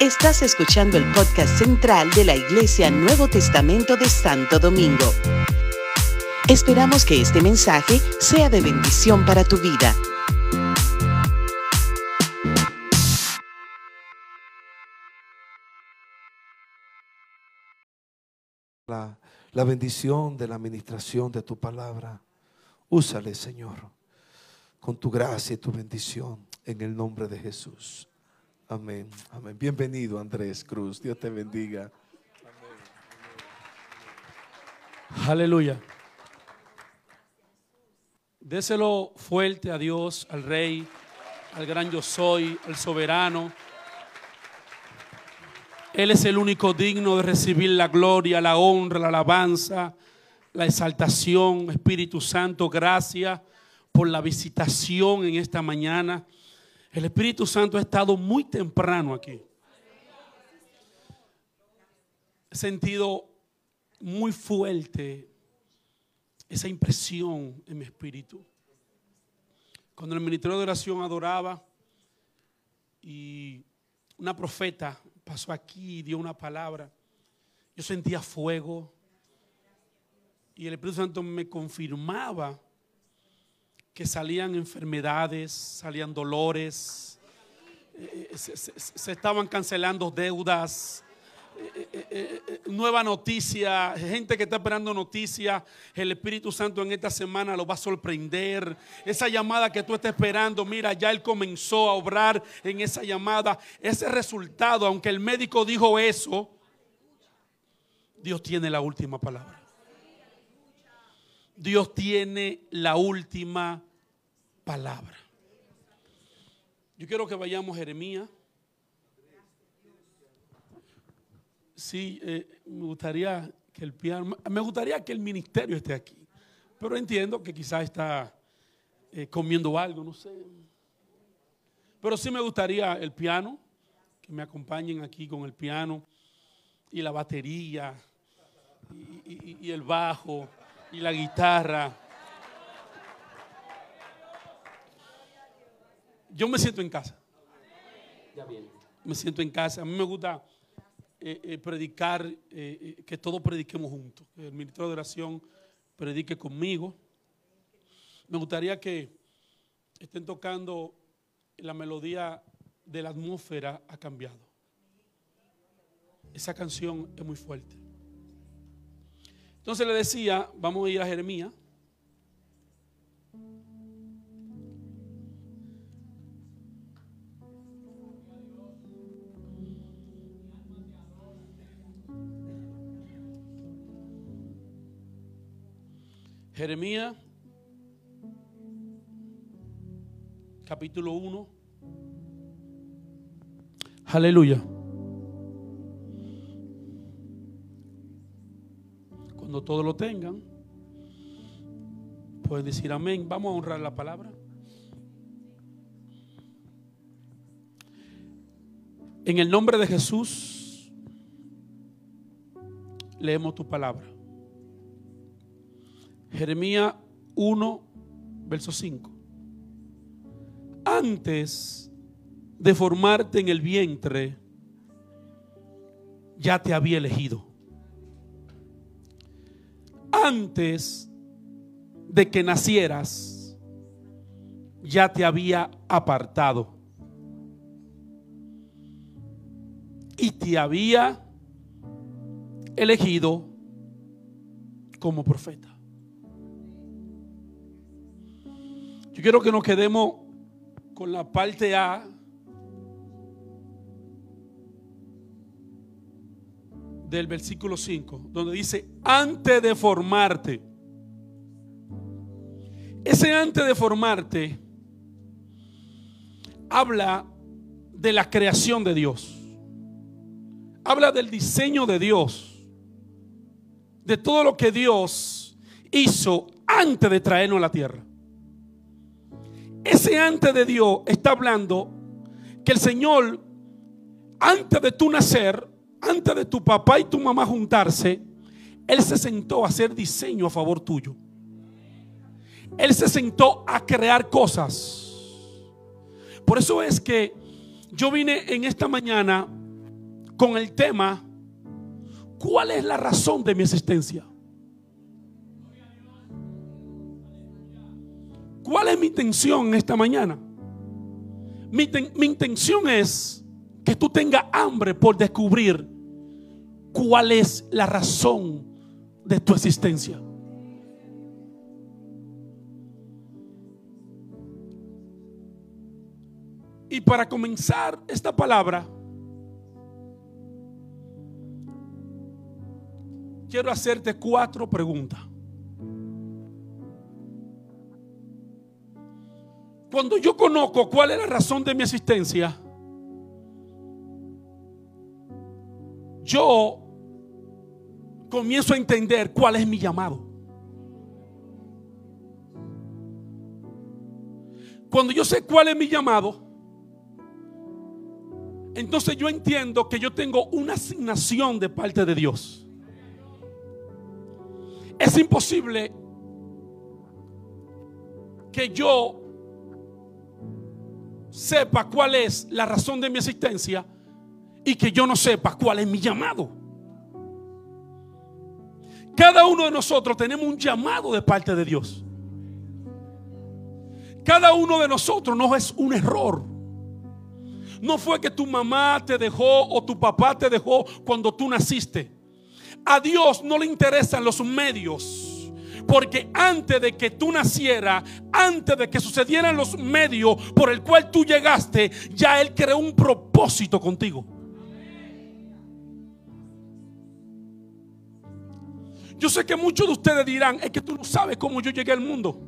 Estás escuchando el podcast central de la Iglesia Nuevo Testamento de Santo Domingo. Esperamos que este mensaje sea de bendición para tu vida. La, la bendición de la administración de tu palabra. Úsale, Señor, con tu gracia y tu bendición en el nombre de Jesús. Amén. Amén. Bienvenido, Andrés Cruz. Dios te bendiga. Aleluya. Déselo fuerte a Dios, al Rey, al gran yo soy, al soberano. Él es el único digno de recibir la gloria, la honra, la alabanza, la exaltación. Espíritu Santo, gracias por la visitación en esta mañana. El Espíritu Santo ha estado muy temprano aquí. He sentido muy fuerte esa impresión en mi espíritu. Cuando el ministerio de oración adoraba y una profeta pasó aquí y dio una palabra, yo sentía fuego y el Espíritu Santo me confirmaba que salían enfermedades, salían dolores, eh, se, estaban cancelando deudas, eh, eh, nueva noticia, gente que está esperando noticias, el Espíritu Santo en esta semana lo va a sorprender. Esa llamada que tú estás esperando, mira, ya Él comenzó a obrar en esa llamada. Ese resultado, aunque el médico dijo eso, Dios tiene la última palabra. Dios tiene la última palabra. Yo quiero que vayamos a Jeremías. Sí, eh, me gustaría que el piano, me gustaría que el ministerio esté aquí, pero entiendo que quizás está eh, comiendo algo, no sé. Pero sí me gustaría el piano, que me acompañen aquí con el piano y la batería y, el bajo y la guitarra. Yo me siento en casa. Me siento en casa. A mí me gusta eh, eh, predicar, eh, que todos prediquemos juntos. Que el ministro de oración predique conmigo. Me gustaría que estén tocando la melodía de la atmósfera ha cambiado. Esa canción es muy fuerte. Entonces le decía, vamos a ir a Jeremías. Jeremías, capítulo 1. Aleluya. Todos lo tengan, pueden decir amén. Vamos a honrar la palabra. En el nombre de Jesús, leemos tu palabra. Jeremías 1, verso 5. Antes de formarte en el vientre, ya te había elegido. Antes de que nacieras, ya te había apartado. Y te había elegido como profeta. Yo quiero que nos quedemos con la parte A del versículo 5, donde dice, antes de formarte. Ese antes de formarte habla de la creación de Dios. Habla del diseño de Dios. De todo lo que Dios hizo antes de traernos a la tierra. Ese antes de Dios está hablando que el Señor, antes de tu nacer, antes de tu papá y tu mamá juntarse, Él se sentó a hacer diseño a favor tuyo. Él se sentó a crear cosas. Por eso es que yo vine en esta mañana con el tema, ¿cuál es la razón de mi existencia? ¿Cuál es mi intención esta mañana? Mi, mi intención es que tú tengas hambre por descubrir cuál es la razón de tu existencia. Y para comenzar esta palabra, quiero hacerte cuatro preguntas. Cuando yo conozco cuál es la razón de mi existencia, yo comienzo a entender cuál es mi llamado. Cuando yo sé cuál es mi llamado, entonces yo entiendo que yo tengo una asignación de parte de Dios. Es imposible que yo sepa cuál es la razón de mi existencia y que yo no sepa cuál es mi llamado. Cada uno de nosotros tenemos un llamado de parte de Dios. Cada uno de nosotros no es un error. No fue que tu mamá te dejó o tu papá te dejó cuando tú naciste. A Dios no le interesan los medios. Porque antes de que tú nacieras, antes de que sucedieran los medios por el cual tú llegaste, ya Él creó un propósito contigo. Yo sé que muchos de ustedes dirán, es que tú no sabes cómo yo llegué al mundo.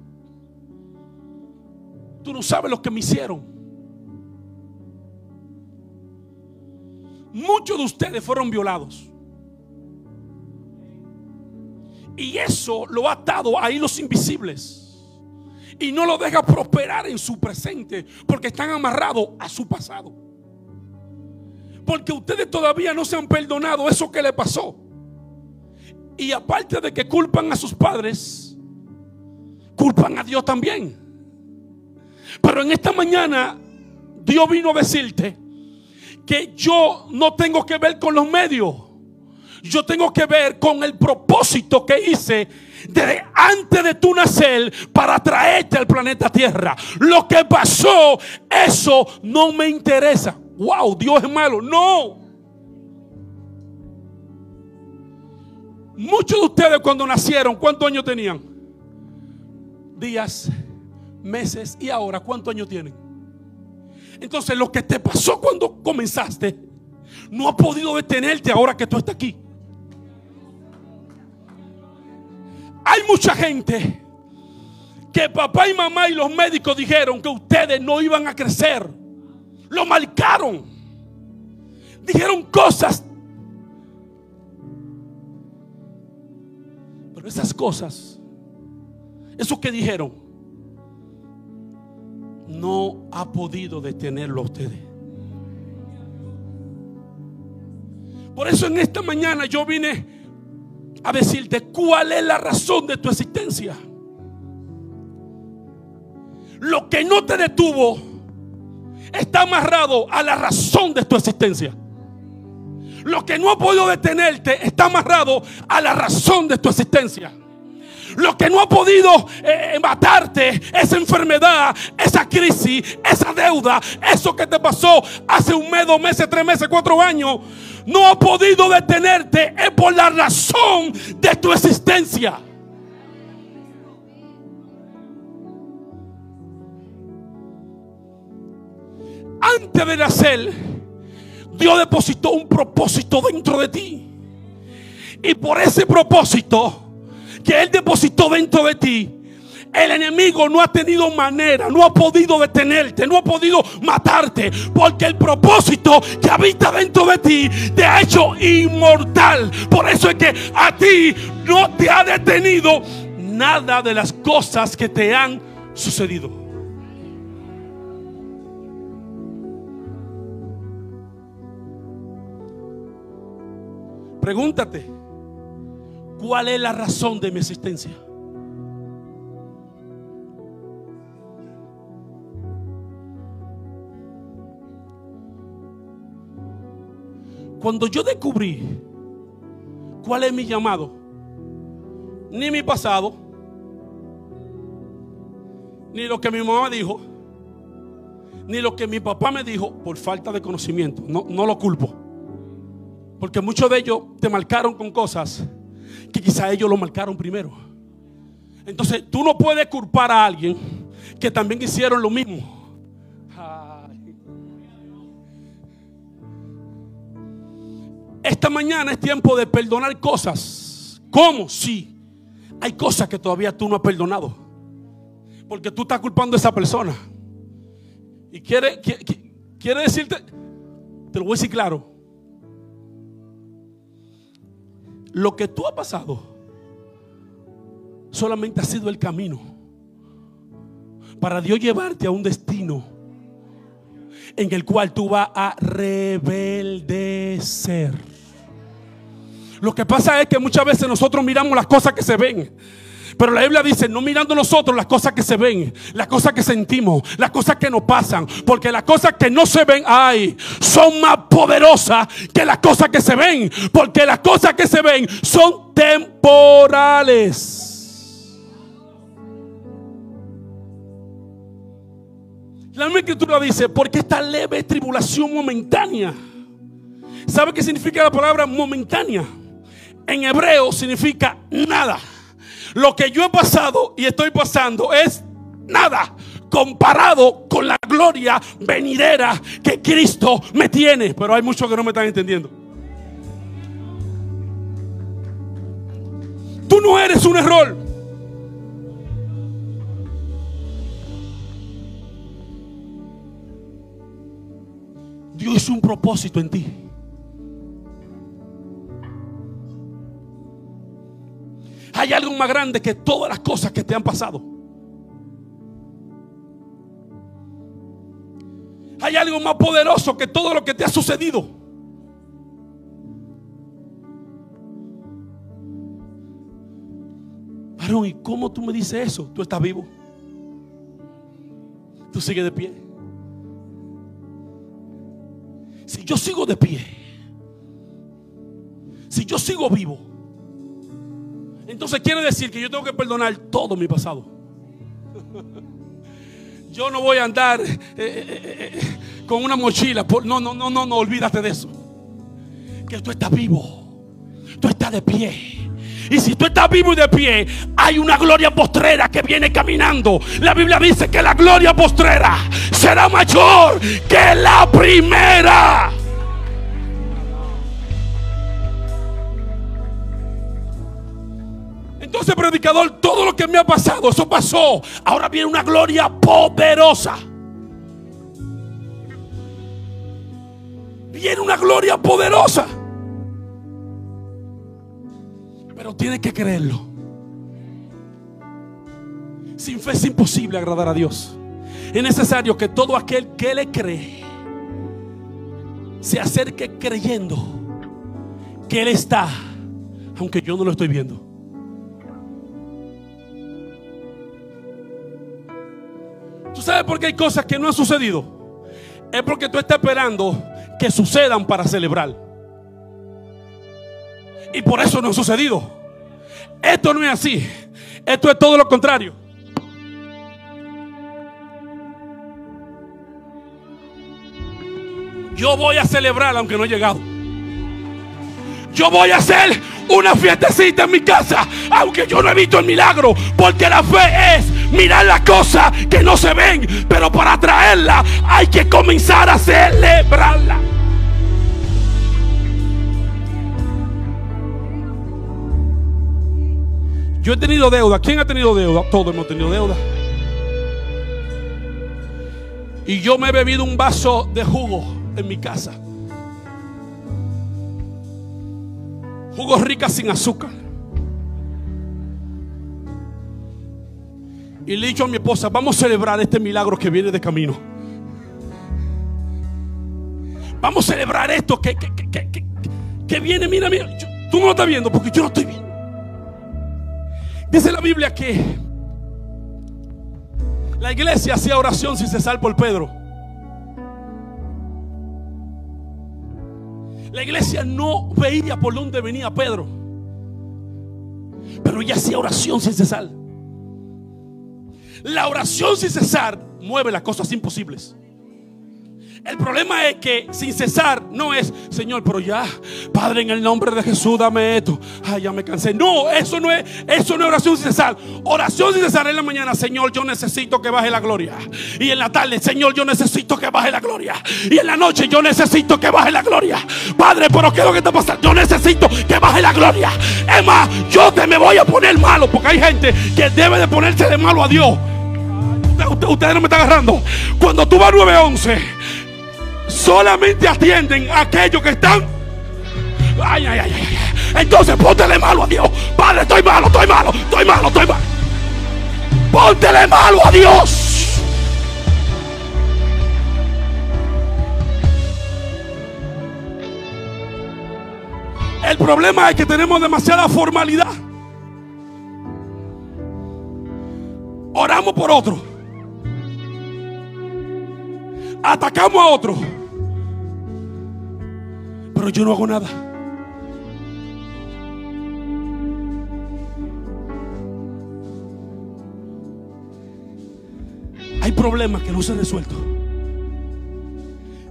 Tú no sabes lo que me hicieron. Muchos de ustedes fueron violados. Y eso lo ha atado a los invisibles. Y no lo deja prosperar en su presente. Porque están amarrados a su pasado. Porque ustedes todavía no se han perdonado eso que le pasó. Y aparte de que culpan a sus padres, culpan a Dios también. Pero en esta mañana Dios vino a decirte que yo no tengo que ver con los medios. Yo tengo que ver con el propósito que hice desde antes de tu nacer para traerte al planeta Tierra. Lo que pasó, eso no me interesa. Wow, Dios es malo. No. Muchos de ustedes cuando nacieron, ¿cuántos años tenían? Días, meses y ahora, ¿cuántos años tienen? Entonces lo que te pasó cuando comenzaste no ha podido detenerte ahora que tú estás aquí. Hay mucha gente que papá y mamá y los médicos dijeron que ustedes no iban a crecer. Lo marcaron. Dijeron cosas. Esas cosas, eso que dijeron, no ha podido detenerlo a ustedes. Por eso en esta mañana yo vine a decirte cuál es la razón de tu existencia. Lo que no te detuvo está amarrado a la razón de tu existencia. Lo que no ha podido detenerte está amarrado a la razón de tu existencia. Lo que no ha podido eh, matarte, esa enfermedad, esa crisis, esa deuda, eso que te pasó hace un mes, dos meses, tres meses, cuatro años, no ha podido detenerte, es por la razón de tu existencia. Antes de nacer, Dios depositó un propósito dentro de ti. Y por ese propósito, que Él depositó dentro de ti, el enemigo no ha tenido manera, no ha podido detenerte, no ha podido matarte, porque el propósito que habita dentro de ti te ha hecho inmortal. Por eso es que a ti no te ha detenido nada de las cosas que te han sucedido. Pregúntate, ¿Cuál es la razón de mi existencia? Cuando yo descubrí cuál es mi llamado, ni mi pasado, ni lo que mi mamá dijo, ni lo que mi papá me dijo por falta de conocimiento. No, no lo culpo. Porque muchos de ellos te marcaron con cosas que quizá ellos lo marcaron primero. Entonces tú no puedes culpar a alguien que también hicieron lo mismo. Esta mañana es tiempo de perdonar cosas. ¿Cómo? Sí. Hay cosas que todavía tú no has perdonado. Porque tú estás culpando a esa persona. Y quiere, quiere, decirte, te lo voy a decir claro. Lo que tú has pasado solamente ha sido el camino para Dios llevarte a un destino en el cual tú vas a rebeldecer. Lo que pasa es que muchas veces nosotros miramos las cosas que se ven. Pero la Biblia dice, no mirando nosotros las cosas que se ven, las cosas que sentimos, las cosas que nos pasan. Porque las cosas que no se ven, ay, son más poderosas que las cosas que se ven. Porque las cosas que se ven son temporales. La misma escritura dice, porque esta leve tribulación momentánea. ¿Sabe qué significa la palabra momentánea? en hebreo significa nada. Lo que yo he pasado y estoy pasando es nada comparado con la gloria venidera que Cristo me tiene. Pero hay muchos que no me están entendiendo. Tú no eres un error. Dios hizo un propósito en ti. Hay algo más grande que todas las cosas que te han pasado. Hay algo más poderoso que todo lo que te ha sucedido. Varón, ¿y cómo tú me dices eso? Tú estás vivo. Tú sigues de pie. Si yo sigo de pie, si yo sigo vivo, entonces quiere decir que yo tengo que perdonar todo mi pasado. Yo no voy a andar eh, eh, eh, con una mochila. no, no, no, no, no, olvídate de eso. Que tú estás vivo. Tú estás de pie. Y si tú estás vivo y de pie, hay una gloria postrera que viene caminando. La Biblia dice que la gloria postrera será mayor que la primera. Todo lo que me ha pasado, eso pasó. Ahora viene una gloria poderosa. Viene una gloria poderosa. Pero tiene que creerlo. Sin fe es imposible agradar a Dios. Es necesario que todo aquel que le cree se acerque creyendo que Él está, aunque yo no lo estoy viendo. Sabes por qué hay cosas que no han sucedido? Es porque tú estás esperando que sucedan para celebrar. Y por eso no ha sucedido. Esto no es así. Esto es todo lo contrario. Yo voy a celebrar aunque no he llegado. Yo voy a hacer una fiestecita en mi casa aunque yo no he visto el milagro. Porque la fe es mirar las cosas que no se ven, pero para traerla hay que comenzar a celebrarla. Yo he tenido deuda. ¿Quién ha tenido deuda? Todos hemos tenido deuda. Y yo me he bebido un vaso de jugo en mi casa. Jugo rica sin azúcar. Y le he dicho a mi esposa, vamos a celebrar este milagro que viene de camino. Vamos a celebrar esto que, que, viene, mira, mira. tú no lo estás viendo porque yo no estoy viendo. Dice la Biblia que la iglesia hacía oración sin cesar por Pedro. La iglesia no veía por dónde venía Pedro. Pero ella hacía oración sin cesar. La oración sin cesar mueve las cosas imposibles. El problema es que sin cesar no es, Señor, pero ya, Padre, en el nombre de Jesús, dame esto. Ay, ya me cansé. No, eso no es, eso no es oración sin cesar. Oración sin cesar en la mañana, Señor, yo necesito que baje la gloria. Y en la tarde, Señor, yo necesito que baje la gloria. Y en la noche, yo necesito que baje la gloria. Padre, pero ¿qué es lo que está pasando? Yo necesito que baje la gloria. Es más, yo te me voy a poner malo, porque hay gente que debe de ponerse de malo a Dios. Ustedes no me están agarrando. Cuando tú vas 911 solamente atienden a aquellos que están. Ay, ay, ay, ay. Entonces póntele malo a Dios. Padre, estoy malo, estoy malo, estoy malo, estoy malo. Póntele malo a Dios. El problema es que tenemos demasiada formalidad. Oramos por otro. Atacamos a otro yo no hago nada. Hay problemas que no se han resuelto.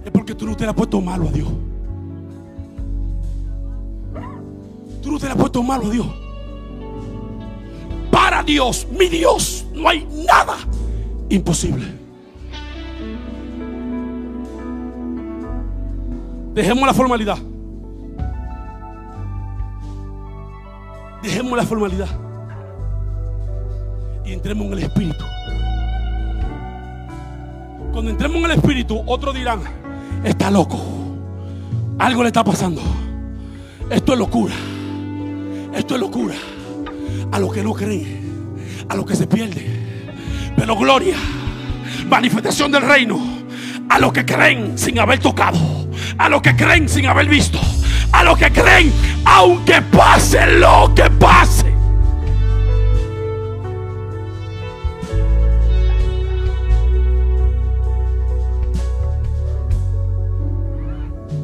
Es porque tú no te le has puesto malo a Dios. Tú no te le has puesto malo a Dios. Para Dios, mi Dios, no hay nada imposible. Dejemos la formalidad. Dejemos la formalidad. Y entremos en el Espíritu. Cuando entremos en el Espíritu, otros dirán, está loco. Algo le está pasando. Esto es locura. Esto es locura. A los que no creen. A los que se pierden. Pero gloria. Manifestación del reino. A los que creen sin haber tocado a los que creen sin haber visto, a los que creen aunque pase lo que pase.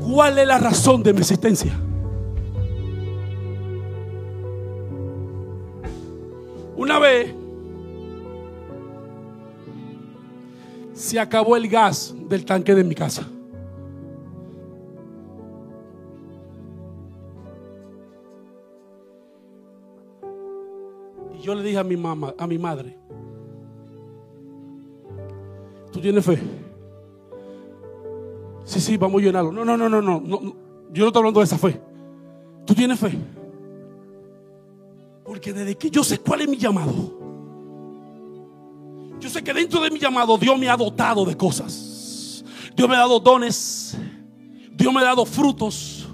¿Cuál es la razón de mi existencia? Una vez se acabó el gas del tanque de mi casa. A mi mamá, a mi madre, ¿tú tienes fe? Sí, sí, vamos a llenarlo. No, no, no, no, no. Yo no estoy hablando de esa fe. ¿Tú tienes fe? Porque desde que yo sé cuál es mi llamado, yo sé que dentro de mi llamado Dios me ha dotado de cosas. Dios me ha dado dones. Dios me ha dado frutos.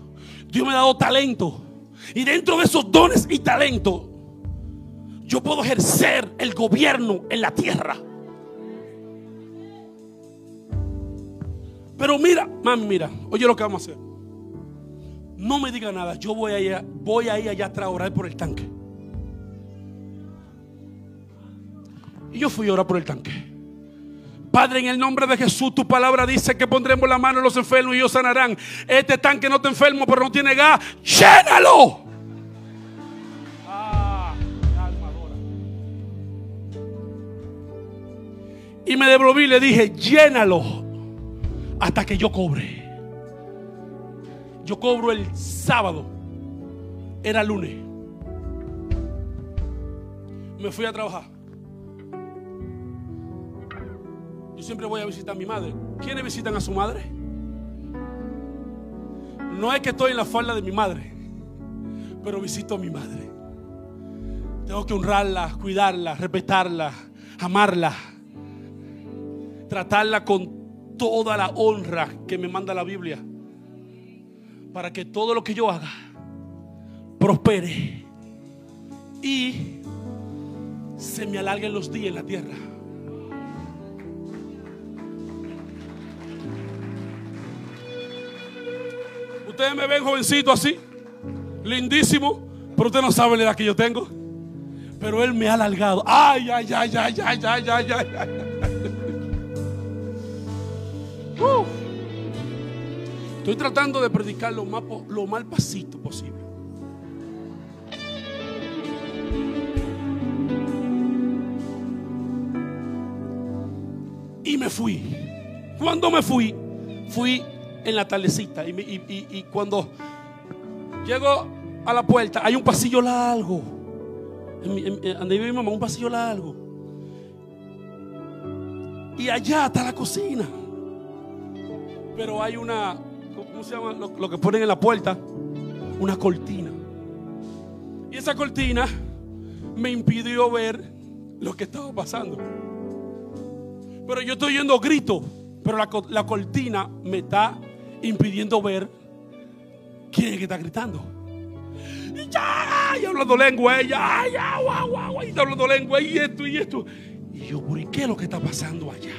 Dios me ha dado talento. Y dentro de esos dones y talentos, yo puedo ejercer el gobierno en la tierra. Pero mira, mami, mira, oye lo que vamos a hacer. No me diga nada, yo voy a ir, voy a ir allá atrás a orar por el tanque. Y yo fui a orar por el tanque. Padre, en el nombre de Jesús, tu palabra dice que pondremos la mano en los enfermos y ellos sanarán. Este tanque no está enfermo, pero no tiene gas. Llénalo. Y me devolví y le dije, llénalo hasta que yo cobre. Yo cobro el sábado. Era lunes. Me fui a trabajar. Yo siempre voy a visitar a mi madre. ¿Quiénes visitan a su madre? No es que estoy en la falda de mi madre, pero visito a mi madre. Tengo que honrarla, cuidarla, respetarla, amarla tratarla con toda la honra que me manda la Biblia. Para que todo lo que yo haga prospere y se me alarguen los días en la tierra. Ustedes me ven jovencito así, lindísimo, pero usted no sabe la edad que yo tengo. Pero Él me ha alargado. Ay, ay, ay, ay, ay, ay, ay, ay. ay. Estoy tratando de predicar lo más, lo más pasito posible. Y me fui. Cuando me fui, fui en la tardecita. Y, cuando llego a la puerta, hay un pasillo largo. Vive mi mamá, un pasillo largo. Y allá está la cocina. Pero hay una, ¿cómo se llama? Lo, que ponen en la puerta, una cortina. Y esa cortina me impidió ver lo que estaba pasando. Pero yo estoy oyendo gritos, pero la, la cortina me está impidiendo ver quién es que está gritando. Y ya, y hablando lengua, ella, ay, ya, guau, y está hablando lengua, y esto, y esto. Y yo, ¿por qué es lo que está pasando allá?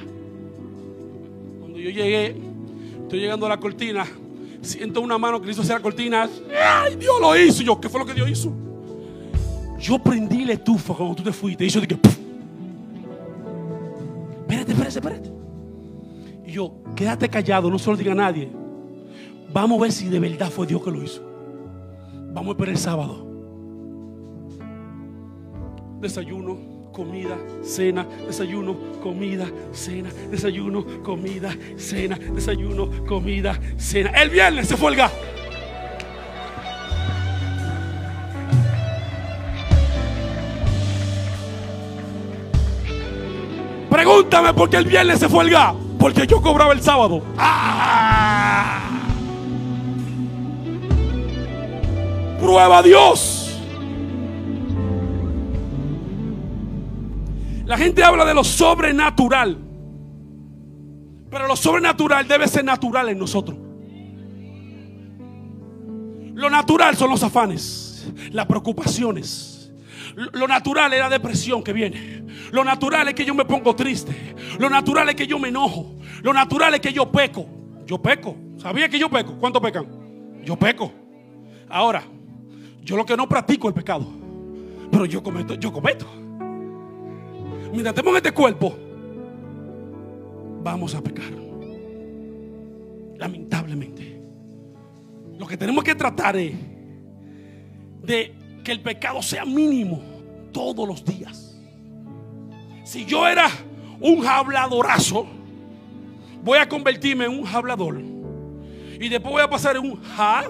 Cuando yo llegué, estoy llegando a la cortina, siento una mano que le hizo hacer la cortina. ¡Ay, Dios lo hizo! Yo, ¿qué fue lo que Dios hizo? Yo prendí la estufa cuando tú te fuiste. Y de que. ¡puf! Espérate, espérate, espérate. Y yo, quédate callado, no se lo diga a nadie. Vamos a ver si de verdad fue Dios que lo hizo. Vamos a esperar el sábado. Desayuno, comida, cena, desayuno, comida, cena, desayuno, comida, cena, desayuno, comida, cena. El viernes se gas. Pregúntame por qué el viernes se fue el. Porque yo cobraba el sábado. ¡Ah! Prueba a Dios. La gente habla de lo sobrenatural. Pero lo sobrenatural debe ser natural en nosotros. Lo natural son los afanes, las preocupaciones. Lo- natural es la depresión que viene. Lo natural es que yo me pongo triste. Lo natural es que yo me enojo. Lo natural es que yo peco. Yo peco. ¿Sabía que yo peco? ¿Cuántos pecan? Yo peco. Ahora, yo lo que no practico el pecado. Pero yo cometo, yo cometo. Mientras estemos en este cuerpo, vamos a pecar. Lamentablemente. Lo que tenemos que tratar es de que el pecado sea mínimo todos los días. Si yo era un habladorazo, voy a convertirme en un hablador. Y después voy a pasar en un ja.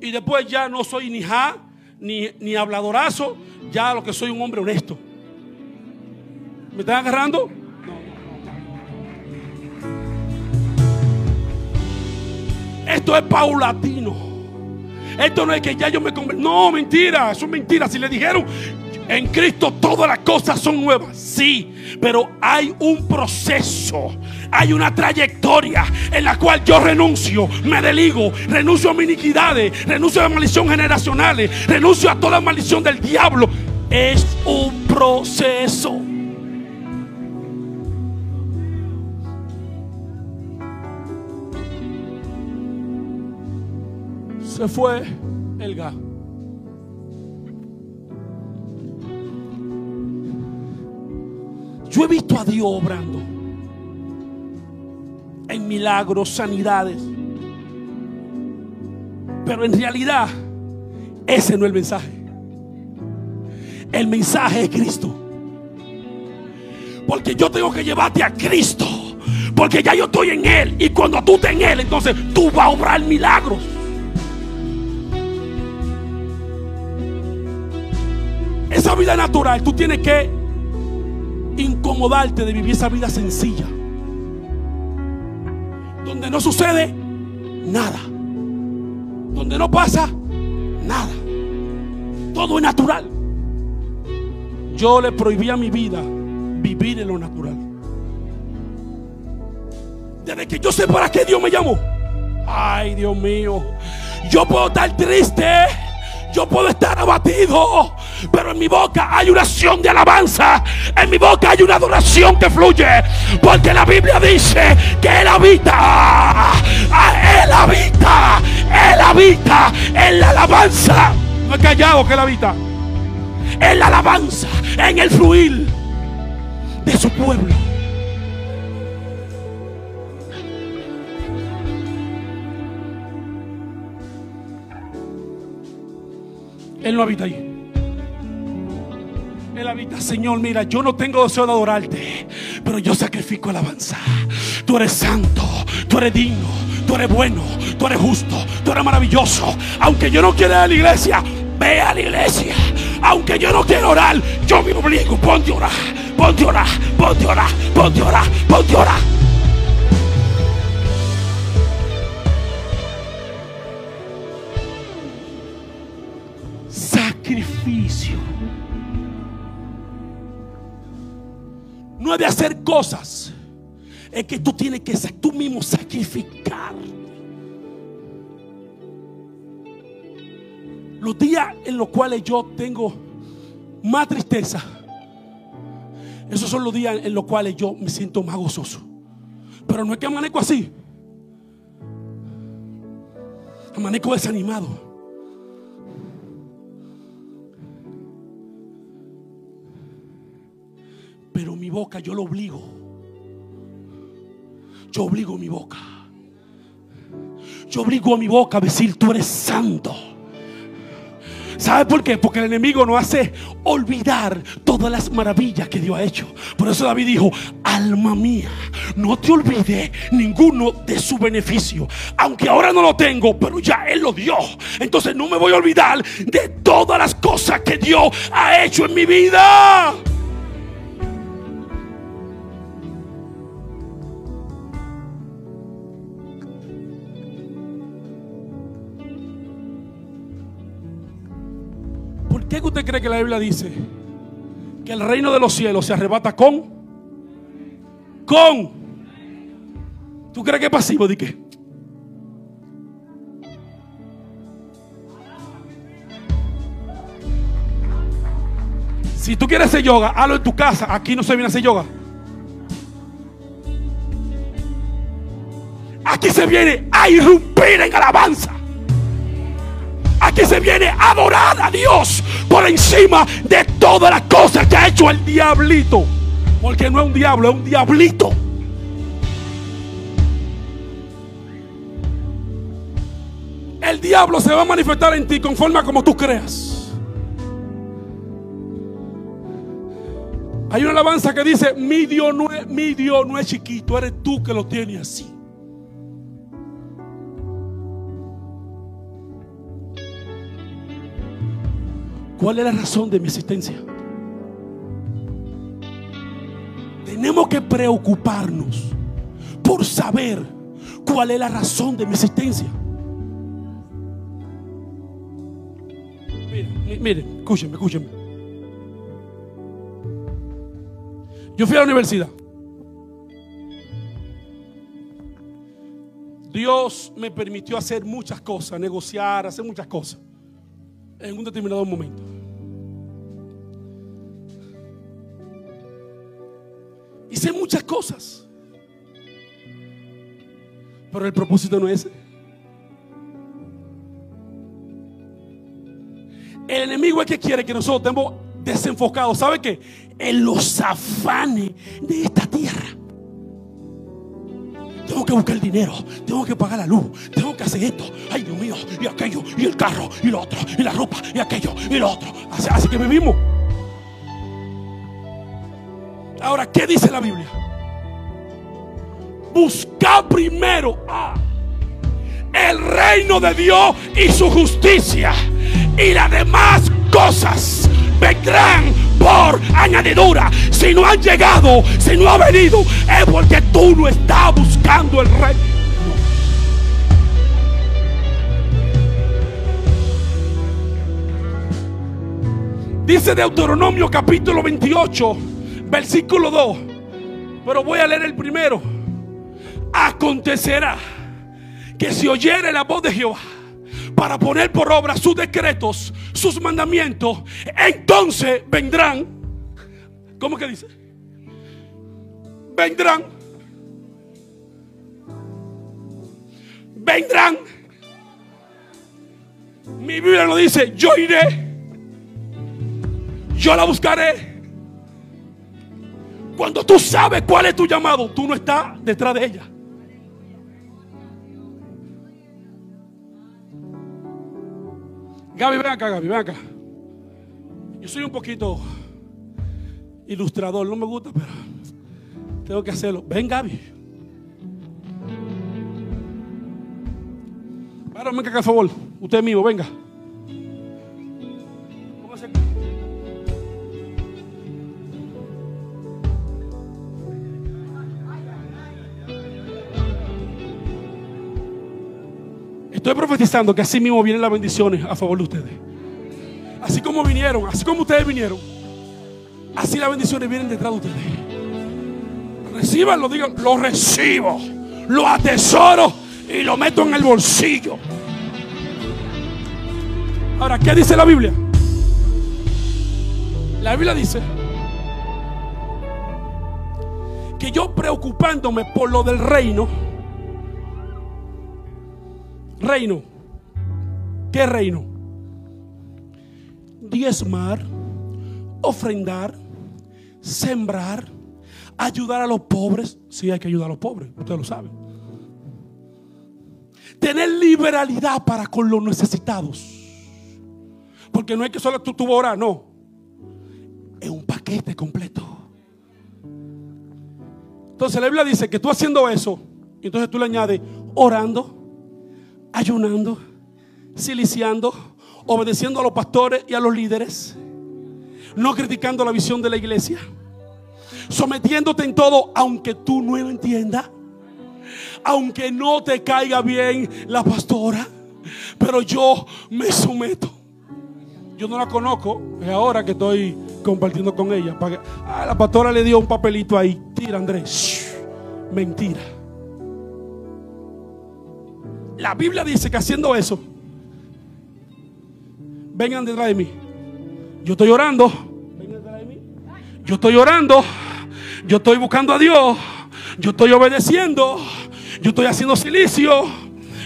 Y después ya no soy ni ja, ni, ni habladorazo. Ya lo que soy un hombre honesto. ¿Me están agarrando? Esto es paulatino. Esto no es que ya yo me convertí. No, mentira, eso es mentira. Si le dijeron en Cristo todas las cosas son nuevas, sí, pero hay un proceso, hay una trayectoria en la cual yo renuncio, me deligo, renuncio a mis iniquidades, renuncio a maldición generacionales, renuncio a toda maldición del diablo. Es un proceso. Se fue el gas. Yo he visto a Dios obrando en milagros, sanidades. Pero en realidad, ese no es el mensaje. El mensaje es Cristo. Porque yo tengo que llevarte a Cristo. Porque ya yo estoy en Él. Y cuando tú estés en Él, entonces tú vas a obrar milagros. Esa vida natural, tú tienes que incomodarte de vivir esa vida sencilla. Donde no sucede nada. Donde no pasa nada. Todo es natural. Yo le prohibí a mi vida vivir en lo natural. Desde que yo sé para qué Dios me llamó. Ay, Dios mío. Yo puedo estar triste. Yo puedo estar abatido. Pero en mi boca hay una acción de alabanza. En mi boca hay una adoración que fluye. Porque la Biblia dice que Él habita. ah, Él habita. Él habita en la alabanza. No he callado que Él habita. En la alabanza. En el fluir de su pueblo. Él no habita ahí. Él habita, Señor, mira, yo no tengo deseo de adorarte, pero yo sacrifico alabanza. Tú eres santo, tú eres digno, tú eres bueno, tú eres justo, tú eres maravilloso. Aunque yo no quiera ir a la iglesia, ve a la iglesia. Aunque yo no quiera orar, yo me obligo, ponte a orar, ponte a orar, ponte a orar, ponte a orar, ponte a orar. No es de hacer cosas. Es que tú tienes que tú mismo sacrificar. Los días en los cuales yo tengo más tristeza, esos son los días en los cuales yo me siento más gozoso. Pero no es que amanezco así. Amanezco desanimado. Yo lo obligo. Yo obligo mi boca. Yo obligo a mi boca a decir, tú eres santo. ¿Sabe por qué? Porque el enemigo nos hace olvidar todas las maravillas que Dios ha hecho. Por eso David dijo, alma mía, no te olvides ninguno de su beneficio. Aunque ahora no lo tengo, pero ya Él lo dio. Entonces no me voy a olvidar de todas las cosas que Dios ha hecho en mi vida. Qué usted cree que la Biblia dice que el reino de los cielos se arrebata con? Con. ¿Tú crees que es pasivo? ¿De qué? Si tú quieres hacer yoga, hazlo en tu casa. Aquí no se viene a hacer yoga. Aquí se viene a irrumpir en alabanza. Aquí se viene a adorar a Dios por encima de todas las cosas que ha hecho el diablito. Porque no es un diablo, es un diablito. El diablo se va a manifestar en ti conforme a como tú creas. Hay una alabanza que dice, mi Dios no es, mi Dios no es chiquito, eres tú que lo tienes así. ¿Cuál es la razón de mi existencia? Tenemos que preocuparnos por saber cuál es la razón de mi existencia. Miren, mi- miren, escúchenme, escúchenme. Yo fui a la universidad. Dios me permitió hacer muchas cosas, negociar, hacer muchas cosas en un determinado momento. Hice muchas cosas. Pero el propósito no es ese. El enemigo es que quiere que nosotros estemos desenfocados. ¿Sabe qué? En los afanes de esta tierra. Tengo que buscar el dinero, tengo que pagar la luz, tengo que hacer esto, ay Dios mío, y aquello, y el carro, y lo otro, y la ropa, y aquello, y lo otro. Así, que vivimos. Ahora, ¿qué dice la Biblia? Busca primero el reino de Dios y su justicia, y las demás cosas vendrán por añadidura. Si no han llegado, si no ha venido, es porque tú no estás buscando el reino. Dice Deuteronomio capítulo 28, versículo 2. Pero voy a leer el primero. Acontecerá que si oyere la voz de Jehová para poner por obra sus decretos, sus mandamientos, entonces vendrán. ¿Cómo que dice? Vendrán. Vendrán. Mi Biblia lo dice, yo iré. Yo la buscaré. Cuando tú sabes cuál es tu llamado, tú no estás detrás de ella. Gaby, ven acá, Gaby, ven. Yo soy un poquito ilustrador, no me gusta, pero tengo que hacerlo. Ven, Gaby. Ahora venga acá, por favor. Usted mismo, venga. Profetizando que así mismo vienen las bendiciones a favor de ustedes. Así como vinieron, así como ustedes vinieron, así las bendiciones vienen detrás de ustedes. Reciban, lo digan, lo recibo, lo atesoro y lo meto en el bolsillo. Ahora, ¿qué dice la Biblia? La Biblia dice que yo preocupándome por lo del reino, reino, ¿qué reino? Diezmar, ofrendar, sembrar, ayudar a los pobres, sí hay que ayudar a los pobres, ustedes lo saben. Tener liberalidad para con los necesitados. Porque no es que solo tú, tú orar, no. Es un paquete completo. Entonces la Biblia dice que tú haciendo eso, entonces tú le añades orando, ayunando, siliciando, obedeciendo a los pastores y a los líderes, no criticando la visión de la iglesia, sometiéndote en todo, aunque tú no lo entiendas, aunque no te caiga bien la pastora, pero yo me someto. Yo no la conozco, es ahora que estoy compartiendo con ella. Ah, la pastora le dio un papelito ahí. Tira, Andrés. Mentira. La Biblia dice que haciendo eso, vengan detrás de mí. Yo estoy orando. Yo estoy orando. Yo estoy buscando a Dios. Yo estoy obedeciendo. Yo estoy haciendo silicio.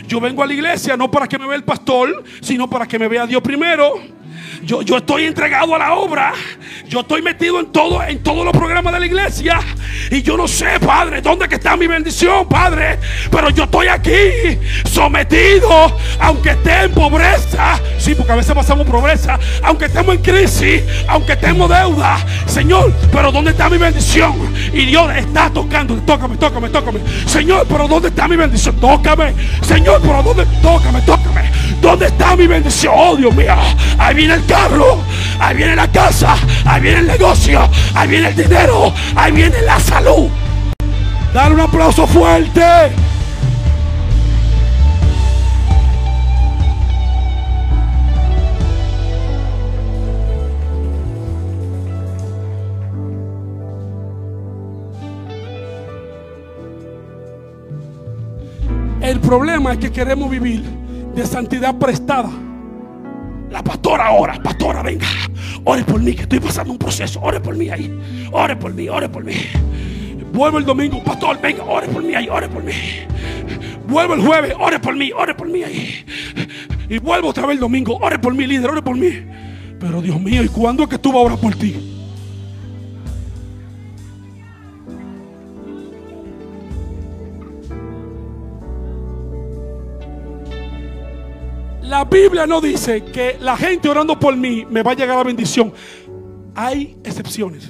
Yo vengo a la iglesia no para que me vea el pastor, sino para que me vea Dios primero. Yo, yo estoy entregado a la obra. Yo estoy metido en todo, en todos los programas de la iglesia. Y yo no sé, Padre, dónde está mi bendición, Padre. Pero yo estoy aquí, sometido, aunque esté en pobreza. Sí, porque a veces pasamos pobreza. Aunque estemos en crisis, aunque estemos deuda. Señor, pero ¿dónde está mi bendición? Y Dios está tocando. Tócame, tócame, tócame. Señor, pero ¿dónde está mi bendición? Tócame. Señor, pero ¿dónde? Tócame, tócame. ¿Dónde está mi bendición? Oh, Dios mío. Ahí viene el carro. Ahí viene la casa. Ahí viene el negocio. Ahí viene el dinero. Ahí viene la salud. Dale un aplauso fuerte. El problema es que queremos vivir de santidad prestada. La pastora ora, pastora, venga, ore por mí, que estoy pasando un proceso, ore por mí ahí, ore por mí, ore por mí. Vuelvo el domingo, pastor, venga, ore por mí ahí, ore por mí. Vuelvo el jueves, ore por mí, ore por mí ahí. Y vuelvo otra vez el domingo, ore por mí, líder, ore por mí. Pero Dios mío, ¿y cuándo es que tú vas a orar por ti? La Biblia no dice que la gente orando por mí me va a llegar la bendición. Hay excepciones.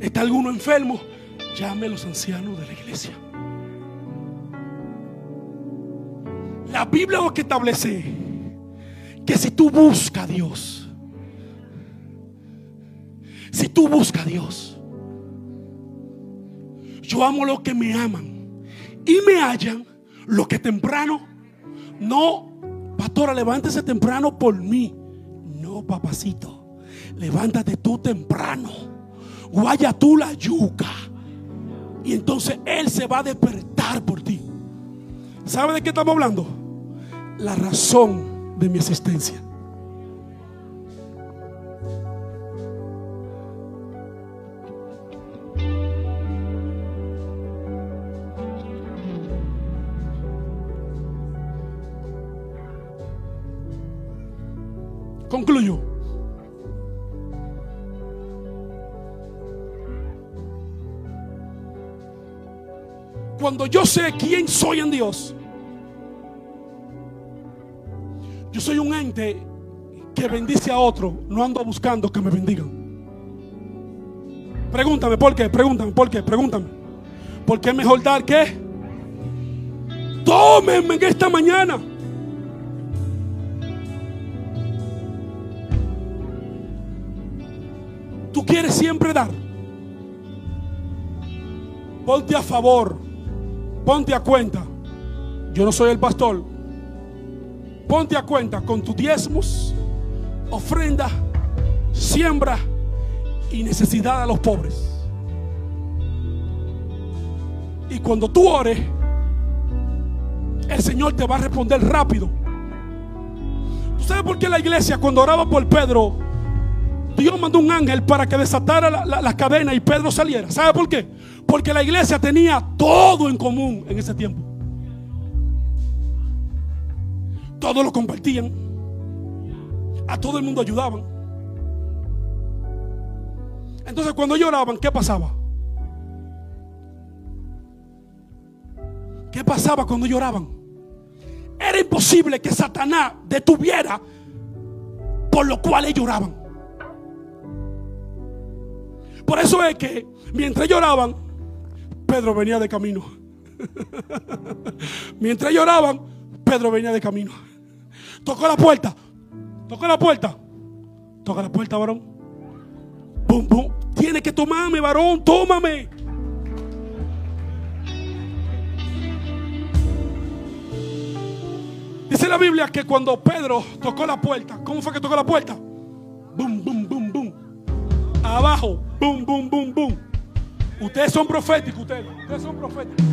¿Está alguno enfermo? Llame a los ancianos de la iglesia. La Biblia lo que establece que si tú buscas a Dios, si tú buscas a Dios, yo amo los que me aman y me hallan los que temprano no, pastora, levántese temprano por mí. No, papacito, levántate tú temprano. Guaya tú la yuca. Y entonces Él se va a despertar por ti. ¿Sabe de qué estamos hablando? La razón de mi existencia. Concluyo. Cuando yo sé quién soy en Dios, yo soy un ente que bendice a otro, no ando buscando que me bendigan. Pregúntame por qué, pregúntame por qué, pregúntame. ¿Por qué mejor dar qué? Tómenme en esta mañana. Tú quieres siempre dar. Ponte a favor. Ponte a cuenta. Yo no soy el pastor. Ponte a cuenta con tus diezmos, ofrenda, siembra y necesidad a los pobres. Y cuando tú ores, el Señor te va a responder rápido. ¿Tú sabes por qué la iglesia cuando oraba por Pedro, Dios mandó un ángel para que desatara la, la y Pedro saliera? ¿Sabe por qué? Porque la iglesia tenía todo en común en ese tiempo. Todos lo compartían. A todo el mundo ayudaban. Entonces cuando lloraban, ¿qué pasaba? ¿Qué pasaba cuando lloraban? Era imposible que Satanás detuviera por lo cual ellos lloraban. Por eso es que mientras lloraban, Pedro venía de camino. mientras lloraban, Pedro venía de camino. Tocó la puerta. Tocó la puerta. Toca la puerta, varón. Bum, bum. Tiene que tomarme, varón. Tómame. Dice la Biblia que cuando Pedro tocó la puerta, ¿cómo fue que tocó la puerta? Bum, bum, bum, bum. Abajo, bum, bum, bum, bum. Ustedes son proféticos, ustedes. Ustedes son proféticos.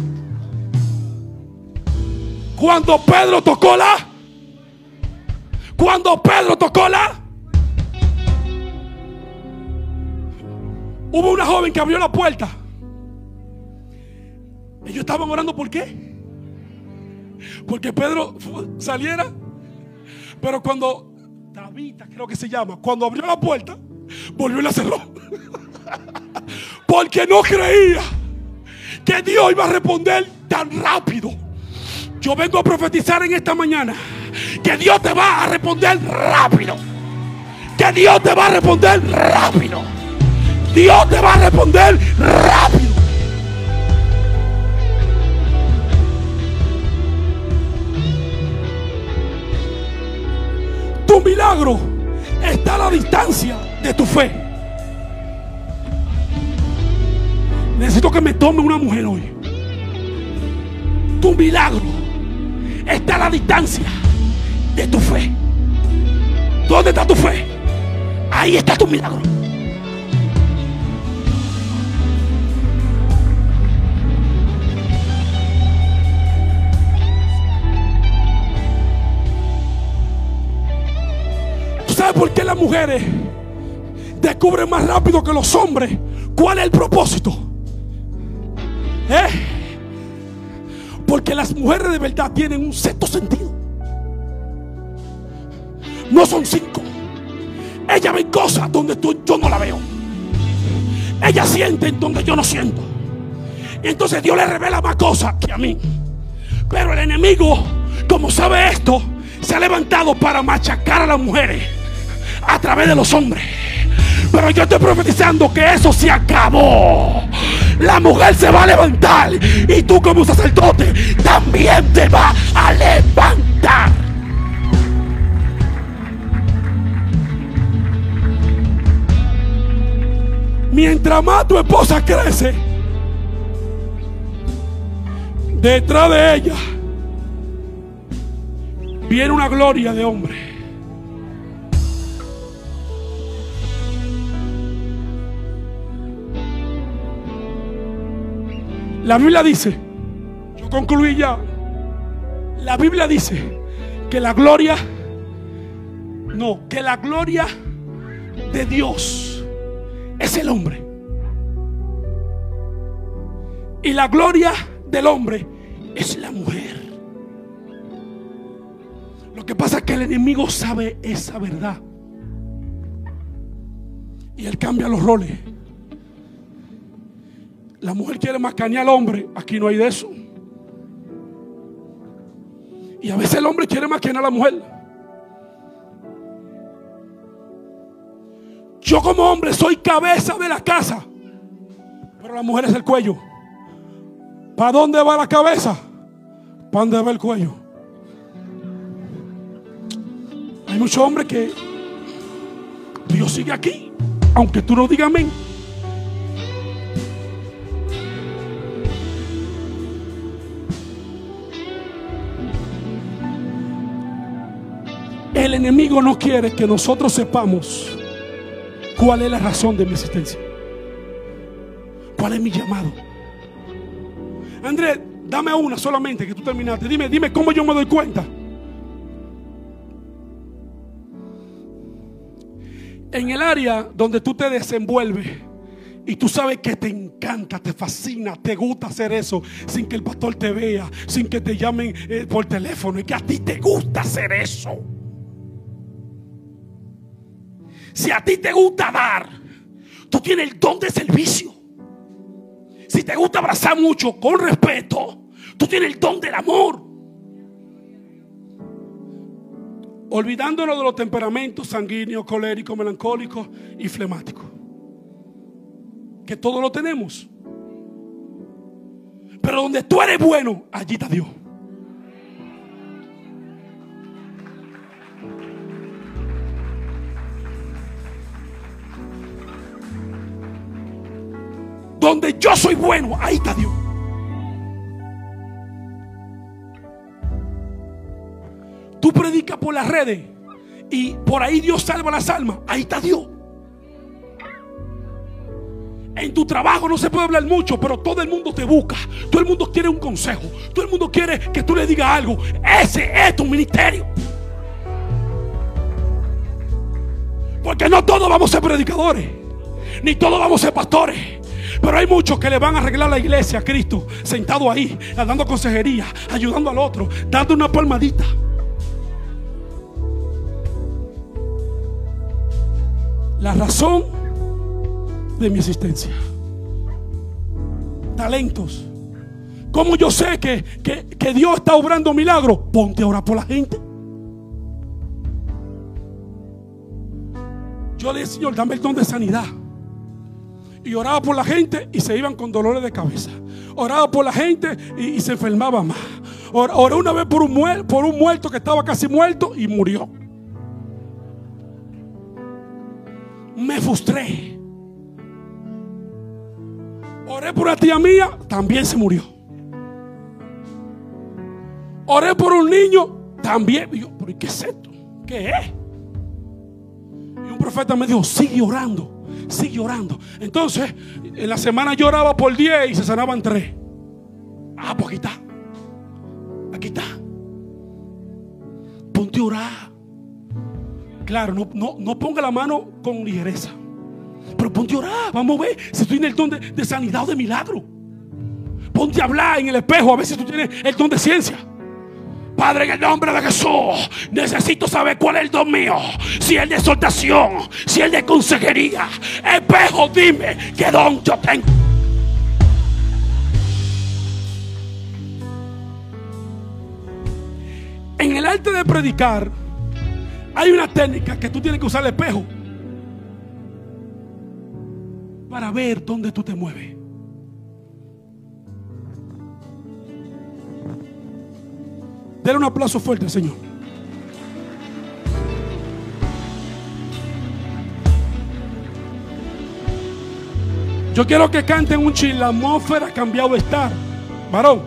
Cuando Pedro tocó la. Cuando Pedro tocó la. Hubo una joven que abrió la puerta. Ellos estaban orando por qué? Porque Pedro saliera. Pero cuando Tabita creo que se llama, cuando abrió la puerta, volvió y la cerró. Porque no creía que Dios iba a responder tan rápido. Yo vengo a profetizar en esta mañana que Dios te va a responder rápido. Que Dios te va a responder rápido. Dios te va a responder rápido. Tu milagro está a la distancia de tu fe. Necesito que me tome una mujer hoy. Tu milagro está a la distancia de tu fe. ¿Dónde está tu fe? Ahí está tu milagro. ¿Tú sabes por qué las mujeres descubren más rápido que los hombres cuál es el propósito? ¿Eh? Porque las mujeres de verdad tienen un sexto sentido. No son cinco. Ellas ven cosas donde tú, yo no la veo. Ellas sienten donde yo no siento. Y entonces Dios le revela más cosas que a mí. Pero el enemigo, como sabe esto, se ha levantado para machacar a las mujeres a través de los hombres. Pero yo estoy profetizando que eso se acabó. La mujer se va a levantar y tú como sacerdote también te va a levantar. Mientras más tu esposa crece, detrás de ella viene una gloria de hombre. La Biblia dice, yo concluí ya, la Biblia dice que la gloria, no, que la gloria de Dios es el hombre. Y la gloria del hombre es la mujer. Lo que pasa es que el enemigo sabe esa verdad. Y él cambia los roles. La mujer quiere mascanear al hombre. Aquí no hay de eso. Y a veces el hombre quiere mascanear a la mujer. Yo como hombre soy cabeza de la casa, pero la mujer es el cuello. ¿Para dónde va la cabeza? ¿Para dónde va el cuello? Hay muchos hombres que Dios sigue aquí, aunque tú no digas amén. Enemigo no quiere que nosotros sepamos cuál es la razón de mi existencia. ¿Cuál es mi llamado? Andrés, dame una solamente que tú terminaste. Dime, dime cómo yo me doy cuenta. En el área donde tú te desenvuelves y tú sabes que te encanta, te fascina, te gusta hacer eso sin que el pastor te vea, sin que te llamen eh, por teléfono y que a ti te gusta hacer eso. Si a ti te gusta dar, tú tienes el don de servicio. Si te gusta abrazar mucho con respeto, tú tienes el don del amor. Olvidándonos de los temperamentos sanguíneos, coléricos, melancólicos y flemáticos. Que todos lo tenemos. Pero donde tú eres bueno, allí está Dios. Donde yo soy bueno, ahí está Dios. Tú predicas por las redes y por ahí Dios salva las almas. Ahí está Dios. En tu trabajo no se puede hablar mucho, pero todo el mundo te busca. Todo el mundo quiere un consejo. Todo el mundo quiere que tú le digas algo. Ese es tu ministerio. Porque no todos vamos a ser predicadores. Ni todos vamos a ser pastores. Pero hay muchos que le van a arreglar la iglesia a Cristo, sentado ahí, dando consejería, ayudando al otro, dando una palmadita. La razón de mi existencia. Talentos. ¿Cómo yo sé que, que, que Dios está obrando milagros? Ponte a orar por la gente. Yo le dije, Señor, dame el don de sanidad. Y oraba por la gente y se iban con dolores de cabeza. Oraba por la gente y, se enfermaba más. Or- Oré una vez por un, muerto que estaba casi muerto y murió. Me frustré. Oré por una tía mía, también se murió. Oré por un niño, también. Y yo, ¿pero qué es esto? ¿Qué es? Y un profeta me dijo, sigue orando, sigue orando. Entonces, en la semana yo oraba por 10 y se sanaban 3. Ah, pues aquí está. Aquí está. Ponte a orar. Claro, no, no, no ponga la mano con ligereza. Pero ponte a orar. Vamos a ver si tú tienes el don de, de sanidad o de milagro. Ponte a hablar en el espejo a ver si tú tienes el don de ciencia. Padre, en el nombre de Jesús, necesito saber cuál es el don mío. Si es de exhortación, si es de consejería. Espejo, dime qué don yo tengo. En el arte de predicar, hay una técnica que tú tienes que usar el espejo para ver dónde tú te mueves. Denle un aplauso fuerte al Señor. Yo quiero que canten un ching. La atmósfera ha cambiado estar. Varón.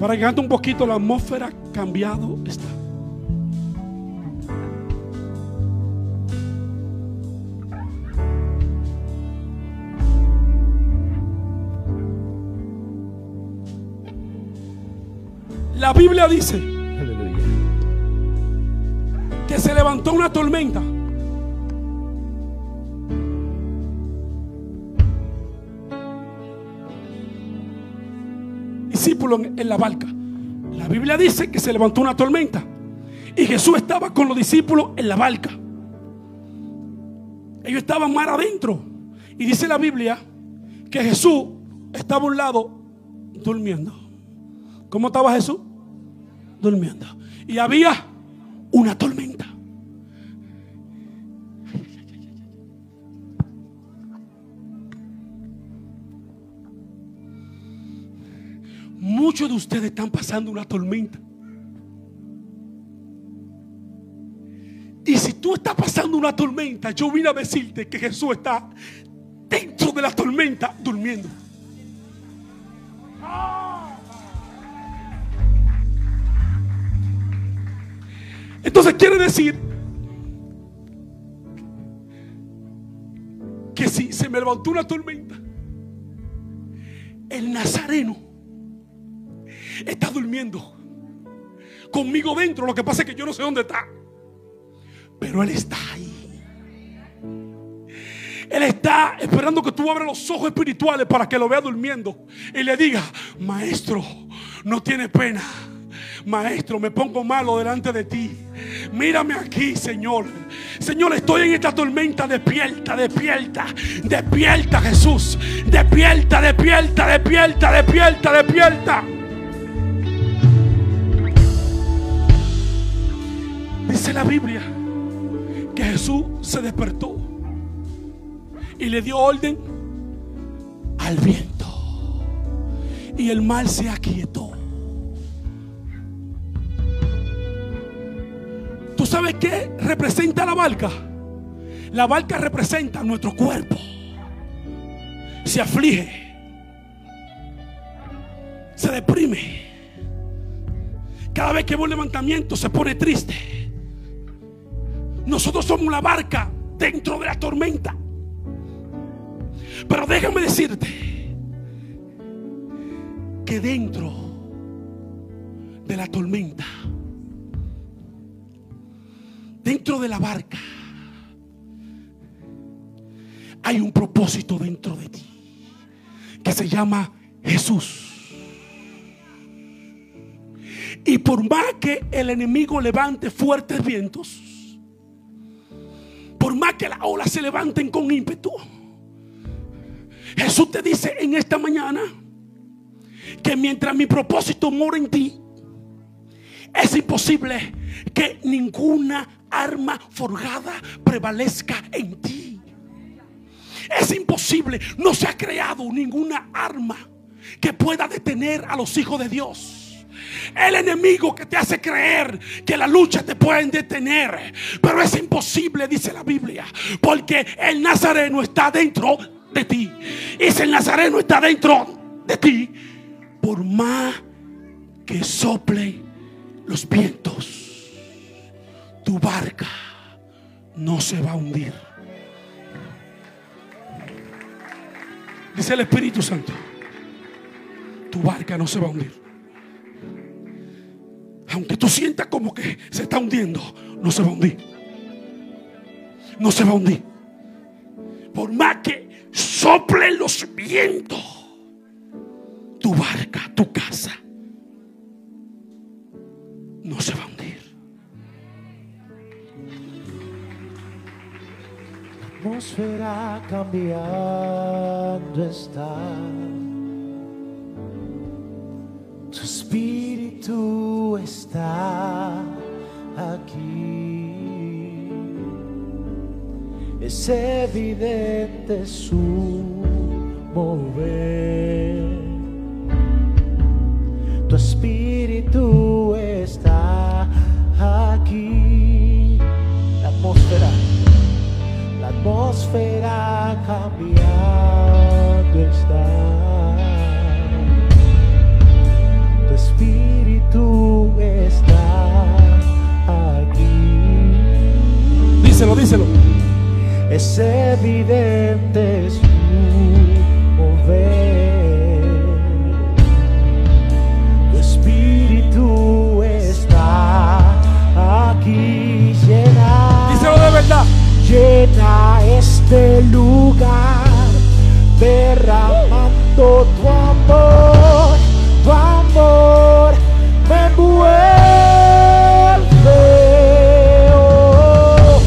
Para que cante un poquito. La atmósfera cambiado de La Biblia dice que se levantó una tormenta. Discípulos en, en la barca. La Biblia dice que se levantó una tormenta. Y Jesús estaba con los discípulos en la barca. Ellos estaban mar adentro. Y dice la Biblia que Jesús estaba a un lado durmiendo. ¿Cómo estaba Jesús? durmiendo. Y había una tormenta. Muchos de ustedes están pasando una tormenta. Y si tú estás pasando una tormenta, yo vine a decirte que Jesús está dentro de la tormenta durmiendo. Entonces quiere decir que si se me levantó una tormenta, el nazareno está durmiendo conmigo dentro. Lo que pasa es que yo no sé dónde está, pero él está ahí. Él está esperando que tú abras los ojos espirituales para que lo vea durmiendo y le diga, maestro, no tiene pena. Maestro, me pongo malo delante de ti. Mírame aquí, Señor. Señor, estoy en esta tormenta. Despierta, despierta, despierta, Jesús. Despierta, despierta, despierta, despierta, despierta. Dice la Biblia que Jesús se despertó y le dio orden al viento. Y el mar se aquietó. Sabes qué representa la barca? La barca representa nuestro cuerpo. Se aflige. Se deprime. Cada vez que ve un levantamiento se pone triste. Nosotros somos la barca dentro de la tormenta. Pero déjame decirte que dentro de la tormenta, dentro de la barca, hay un propósito dentro de ti que se llama Jesús. Y por más que el enemigo levante fuertes vientos, por más que las olas se levanten con ímpetu, Jesús te dice en esta mañana que mientras mi propósito mora en ti, es imposible que ninguna arma forjada prevalezca en ti. Es imposible, no se ha creado ninguna arma que pueda detener a los hijos de Dios. El enemigo que te hace creer que la lucha te pueden detener. Pero es imposible, dice la Biblia. Porque el Nazareno está dentro de ti. Y si el Nazareno está dentro de ti, por más que soplen los vientos, tu barca no se va a hundir. Dice el Espíritu Santo, tu barca no se va a hundir. Aunque tú sientas como que se está hundiendo, no se va a hundir. No se va a hundir. Por más que sople los vientos, tu barca, tu casa, no se va a hundir. Atmósfera cambiando está. Tu espíritu está aquí. Es evidente su mover. Tu espíritu está aquí. Atmósfera cambiando está. Tu espíritu está aquí. Díselo, díselo. Es evidente su mover. Tu espíritu está aquí. Llena, Díselo de verdad. Llena este lugar, derramando tu amor, tu amor me envuelve. Oh,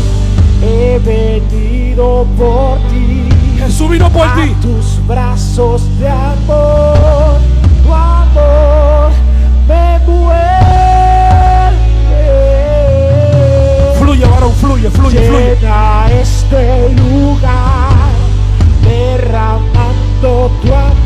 he venido por ti. Jesús vino por a ti. tus brazos de amor. fluye, fluye, fluye. Llena este lugar derramando tu amor.